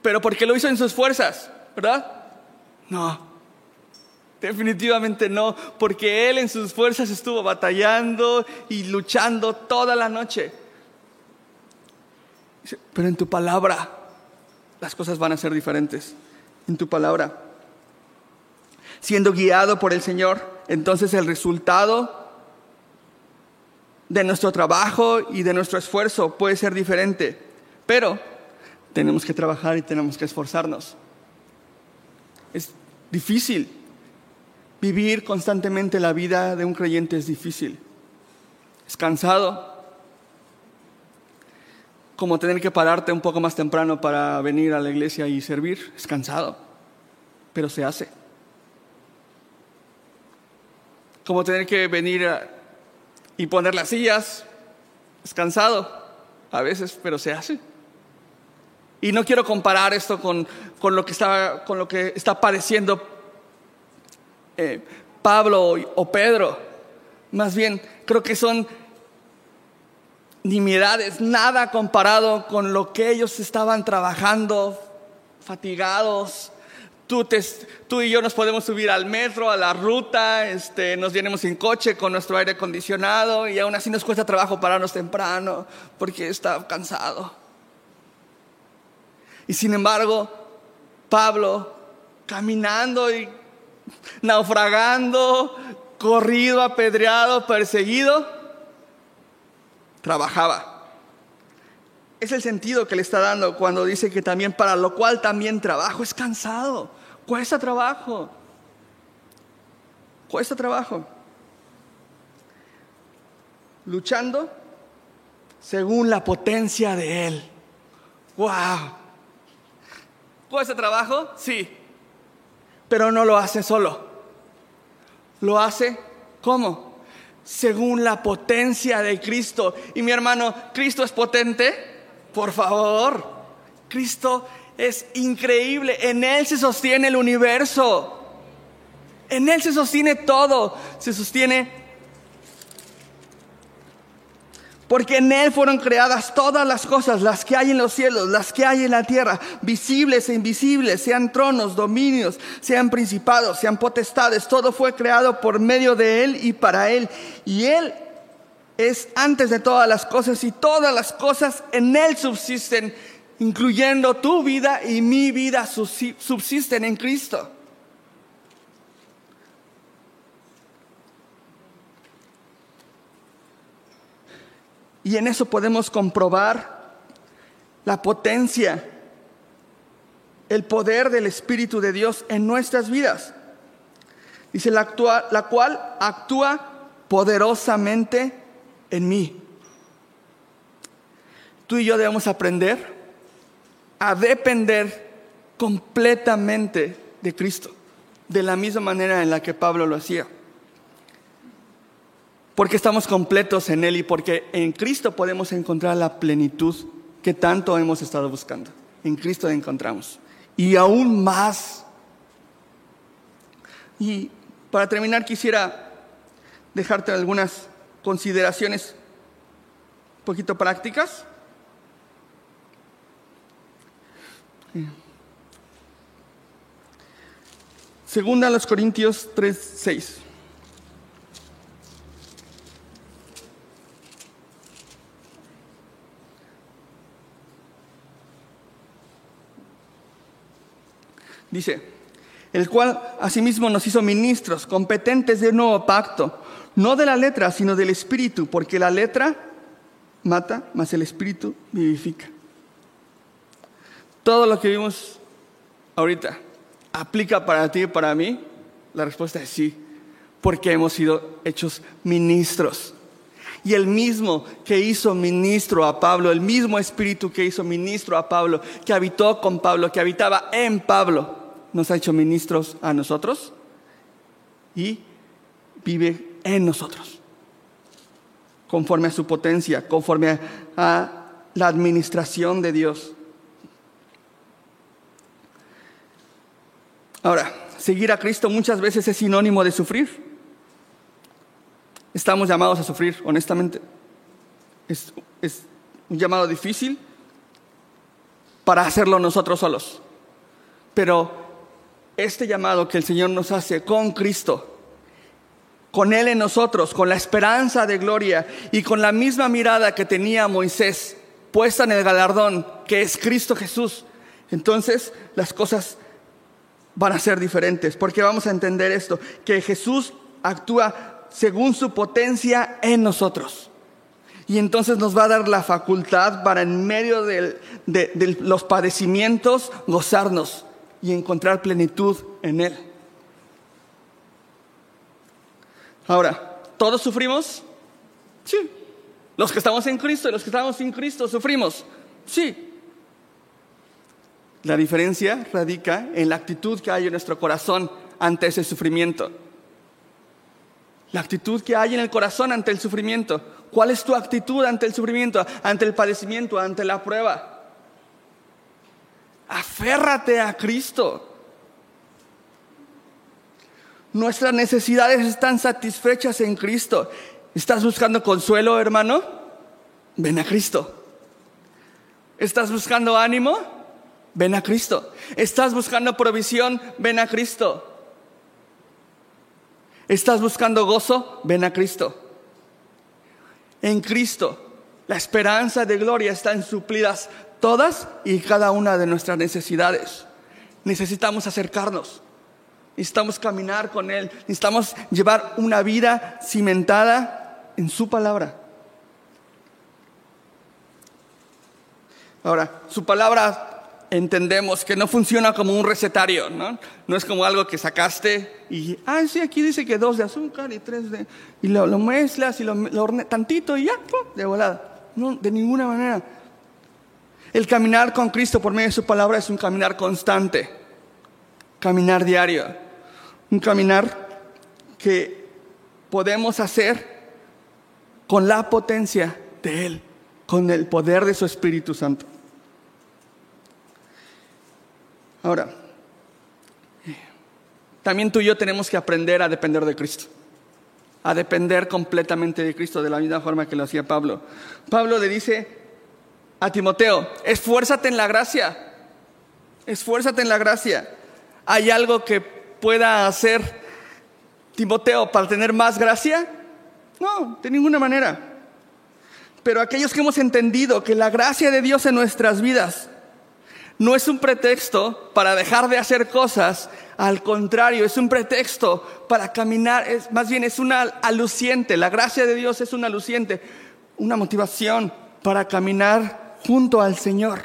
[SPEAKER 1] Pero porque lo hizo en sus fuerzas, ¿verdad? No. Definitivamente no, porque él en sus fuerzas estuvo batallando y luchando toda la noche. Pero en tu palabra las cosas van a ser diferentes en tu palabra. Siendo guiado por el Señor, entonces el resultado de nuestro trabajo y de nuestro esfuerzo puede ser diferente, pero tenemos que trabajar y tenemos que esforzarnos. Es difícil. Vivir constantemente la vida de un creyente es difícil. Es cansado. Como tener que pararte un poco más temprano para venir a la iglesia y servir. Es cansado, pero se hace. Como tener que venir y poner las sillas. Es cansado a veces, pero se hace. Y no quiero comparar esto con, lo, que está, con lo que está padeciendo eh, Pablo o Pedro. Más bien, creo que son nimiedades, nada comparado con lo que ellos estaban trabajando, fatigados. Tú, y yo nos podemos subir al metro, a la ruta, este, nos vienemos en coche con nuestro aire acondicionado y aún así nos cuesta trabajo pararnos temprano porque está cansado. Y sin embargo, Pablo, caminando y naufragando, corrido, apedreado, perseguido, trabajaba. Es el sentido que le está dando cuando dice que también para lo cual también trabajo. Es cansado, cuesta trabajo. Cuesta trabajo. Luchando según la potencia de Él. ¡Wow! ¿Cuesta trabajo? Sí. Pero no lo hace solo. Lo hace ¿cómo? Según la potencia de Cristo. Y mi hermano, ¿Cristo es potente? Por favor, Cristo es increíble. En Él se sostiene el universo. En Él se sostiene todo, se sostiene porque en Él fueron creadas todas las cosas, las que hay en los cielos, las que hay en la tierra, visibles e invisibles, sean tronos, dominios, sean principados, sean potestades, todo fue creado por medio de Él y para Él. Y Él es antes de todas las cosas y todas las cosas en Él subsisten, incluyendo tu vida y mi vida subsisten en Cristo. Y en eso podemos comprobar la potencia, el poder del Espíritu de Dios en nuestras vidas. Dice, la, la cual actúa poderosamente en mí. Tú y yo debemos aprender a depender completamente de Cristo, de la misma manera en la que Pablo lo hacía porque estamos completos en Él y porque en Cristo podemos encontrar la plenitud que tanto hemos estado buscando. En Cristo la encontramos. Y aún más. Y para terminar quisiera dejarte algunas consideraciones un poquito prácticas. Segunda a los Corintios 3, 6. Dice, el cual asimismo nos hizo ministros, competentes de un nuevo pacto, no de la letra, sino del espíritu, porque la letra mata, mas el espíritu vivifica. Todo lo que vimos ahorita, ¿aplica para ti y para mí? La respuesta es sí, porque hemos sido hechos ministros. Y el mismo que hizo ministro a Pablo, el mismo espíritu que hizo ministro a Pablo, que habitó con Pablo, que habitaba en Pablo, nos ha hecho ministros a nosotros y vive en nosotros, conforme a su potencia, conforme a, la administración de Dios. Ahora, seguir a Cristo muchas veces es sinónimo de sufrir. Estamos llamados a sufrir, honestamente. Es, un llamado difícil para hacerlo nosotros solos. Pero este llamado que el Señor nos hace con Cristo, con Él en nosotros, con la esperanza de gloria y con la misma mirada que tenía Moisés puesta en el galardón que es Cristo Jesús, entonces las cosas van a ser diferentes, porque vamos a entender esto, que Jesús actúa según su potencia en nosotros. Y entonces nos va a dar la facultad para en medio de, los padecimientos gozarnos y encontrar plenitud en Él. Ahora, ¿todos sufrimos? Sí. Los que estamos en Cristo y los que estamos sin Cristo sufrimos. Sí. La diferencia radica en la actitud que hay en nuestro corazón ante ese sufrimiento. La actitud que hay en el corazón ante el sufrimiento. ¿Cuál es tu actitud ante el sufrimiento, ante el padecimiento, ante la prueba? Aférrate a Cristo. Nuestras necesidades están satisfechas en Cristo. ¿Estás buscando consuelo, hermano? Ven a Cristo. ¿Estás buscando ánimo? Ven a Cristo. ¿Estás buscando provisión? Ven a Cristo. ¿Estás buscando gozo? Ven a Cristo. En Cristo, la esperanza de gloria están suplidas todas y cada una de nuestras necesidades. Necesitamos acercarnos, necesitamos caminar con Él, necesitamos llevar una vida cimentada en su palabra. Ahora, su palabra entendemos que no funciona como un recetario, ¿no? No es como algo que sacaste y, ah, sí, aquí dice que dos de azúcar y tres de... Y lo, mezclas y lo, lo tantito y ya, de volada. No, de ninguna manera. El caminar con Cristo por medio de su palabra es un caminar constante, caminar diario, un caminar que podemos hacer con la potencia de Él, con el poder de su Espíritu Santo. Ahora, también tú y yo tenemos que aprender a depender de Cristo. A depender completamente de Cristo, de la misma forma que lo hacía Pablo. Pablo le dice a Timoteo, esfuérzate en la gracia, esfuérzate en la gracia. ¿Hay algo que pueda hacer Timoteo para tener más gracia? No, de ninguna manera. Pero aquellos que hemos entendido que la gracia de Dios en nuestras vidas no es un pretexto para dejar de hacer cosas, al contrario, es un pretexto para caminar, es, más bien es una aluciente, la gracia de Dios es una aluciente, una motivación para caminar junto al Señor,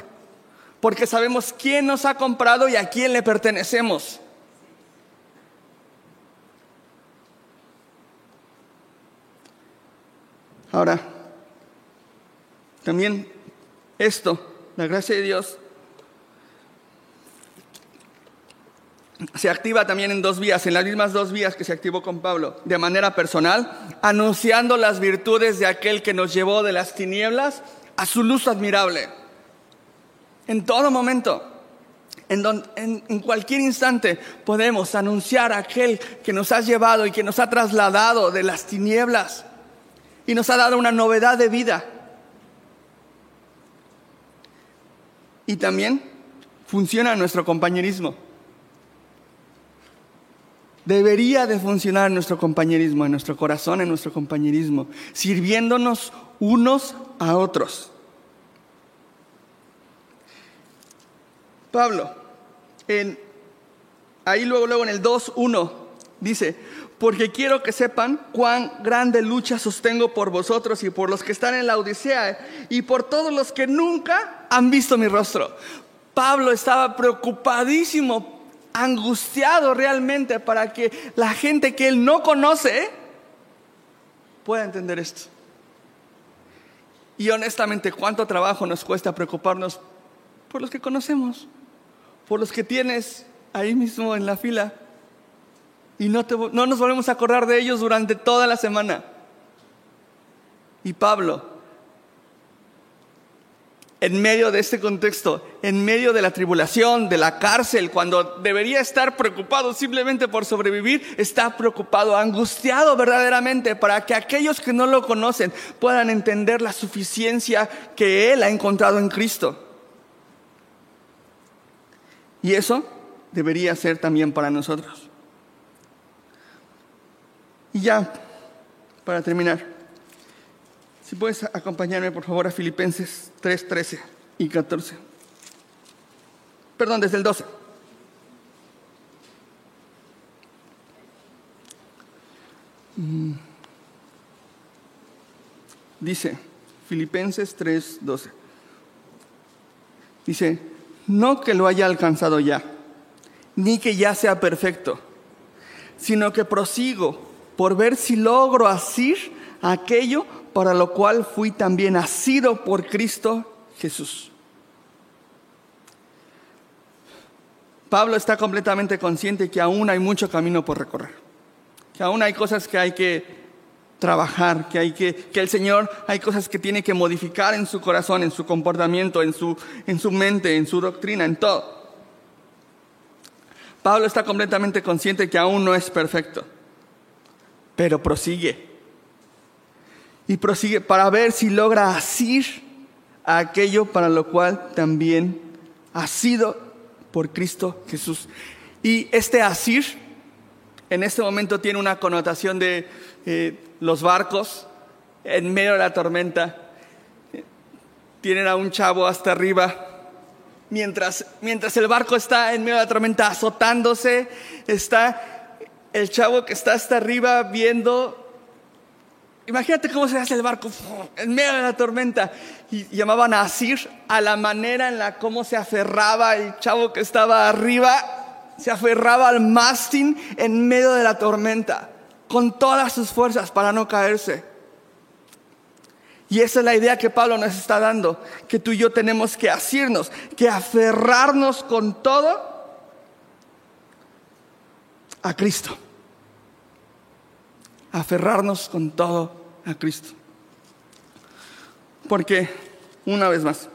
[SPEAKER 1] porque sabemos quién nos ha comprado y a quién le pertenecemos. Ahora, también esto, la gracia de Dios, se activa también en dos vías, en las mismas dos vías que se activó con Pablo, de manera personal, anunciando las virtudes de aquel que nos llevó de las tinieblas a su luz admirable. En todo momento, en, cualquier instante podemos anunciar a aquel que nos ha llevado y que nos ha trasladado de las tinieblas y nos ha dado una novedad de vida. Y también funciona nuestro compañerismo. Debería de funcionar nuestro compañerismo, en nuestro corazón, en nuestro compañerismo, sirviéndonos unos a otros. Pablo, en, ahí luego, luego en el 2.1, dice, porque quiero que sepan cuán grande lucha sostengo por vosotros y por los que están en la Odisea y por todos los que nunca han visto mi rostro. Pablo estaba preocupadísimo angustiado realmente para que la gente que él no conoce pueda entender esto. Y honestamente, ¿cuánto trabajo nos cuesta preocuparnos por los que conocemos? Por los que tienes ahí mismo en la fila. Y no, no nos volvemos a acordar de ellos durante toda la semana. Y Pablo en medio de este contexto, en medio de la tribulación, de la cárcel, cuando debería estar preocupado simplemente por sobrevivir, está preocupado, angustiado verdaderamente para que aquellos que no lo conocen puedan entender la suficiencia que Él ha encontrado en Cristo. Y eso debería ser también para nosotros. Y ya, para terminar. Si puedes acompañarme, por favor, a Filipenses 3, 13 y 14. Perdón, desde el 12. Mm. Dice, Filipenses 3, 12. Dice, no que lo haya alcanzado ya, ni que ya sea perfecto, sino que prosigo por ver si logro asir aquello para lo cual fui también nacido por Cristo Jesús. Pablo está completamente consciente que aún hay mucho camino por recorrer, que aún hay cosas que hay que trabajar, que hay que, que el Señor hay cosas que tiene que modificar en su corazón, en su comportamiento, en su, en su mente, en su doctrina, en todo. Pablo está completamente consciente que aún no es perfecto, pero prosigue y prosigue para ver si logra asir a aquello para lo cual también ha sido por Cristo Jesús. Y este asir en este momento tiene una connotación de eh, los barcos en medio de la tormenta. Tienen a un chavo hasta arriba. Mientras, mientras el barco está en medio de la tormenta azotándose, está el chavo que está hasta arriba viendo Imagínate cómo se hace el barco en medio de la tormenta. Y llamaban a Asir a la manera en la cómo se aferraba el chavo que estaba arriba, se aferraba al mástil en medio de la tormenta, con todas sus fuerzas para no caerse. Y esa es la idea que Pablo nos está dando, que tú y yo tenemos que asirnos, que aferrarnos con todo a Cristo aferrarnos con todo a Cristo. Porque, una vez más,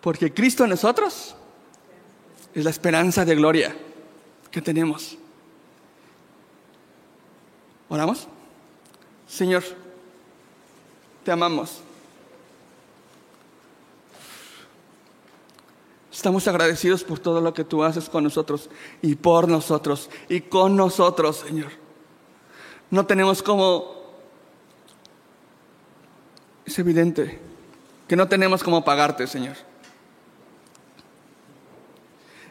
[SPEAKER 1] porque Cristo en nosotros es la esperanza de gloria. que tenemos. ¿Oramos? Señor, te amamos. Estamos agradecidos por todo lo que tú haces con nosotros y por nosotros y con nosotros, Señor. No tenemos como... Es evidente que no tenemos como pagarte, Señor.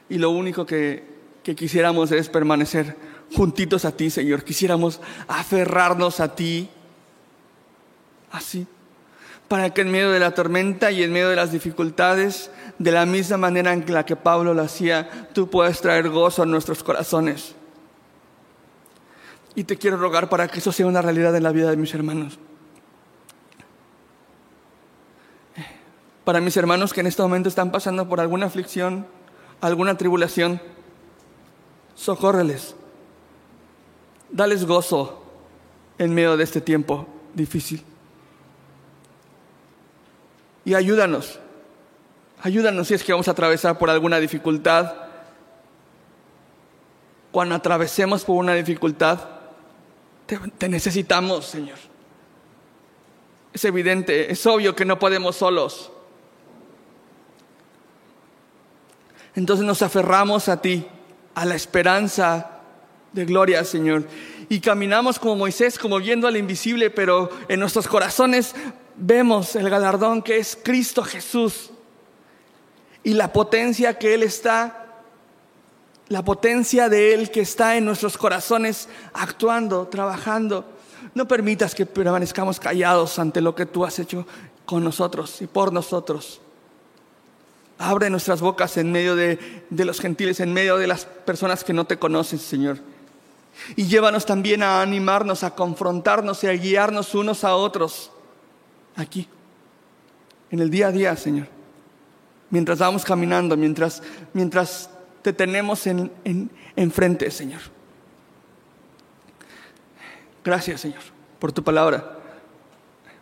[SPEAKER 1] Y lo único que, que quisiéramos es permanecer juntitos a ti, Señor. Quisiéramos aferrarnos a ti así, para que en medio de la tormenta y en medio de las dificultades, de la misma manera en la que Pablo lo hacía, tú puedas traer gozo a nuestros corazones. Y te quiero rogar para que eso sea una realidad en la vida de mis hermanos. Para mis hermanos que en este momento están pasando por alguna aflicción, alguna tribulación, socórreles. Dales gozo en medio de este tiempo difícil. Y ayúdanos, ayúdanos si es que vamos a atravesar por alguna dificultad. Cuando atravesemos por una dificultad, te, necesitamos, Señor. Es evidente, es obvio que no podemos solos. Entonces nos aferramos a ti, a la esperanza de gloria, Señor. Y caminamos como Moisés, como viendo al invisible, pero en nuestros corazones vemos el galardón que es Cristo Jesús. Y la potencia que Él está, la potencia de Él que está en nuestros corazones actuando, trabajando. No permitas que permanezcamos callados ante lo que tú has hecho con nosotros y por nosotros. Abre nuestras bocas en medio de, de, los gentiles, en medio de las personas que no te conocen, Señor. Y llévanos también a animarnos, a confrontarnos y a guiarnos unos a otros aquí, en el día a día, Señor. Mientras vamos caminando, mientras, mientras te tenemos en, en, enfrente, Señor. Gracias, Señor, por tu palabra,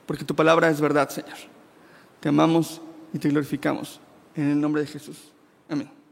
[SPEAKER 1] porque tu palabra es verdad, Señor. Te amamos y te glorificamos. En el nombre de Jesús. Amén.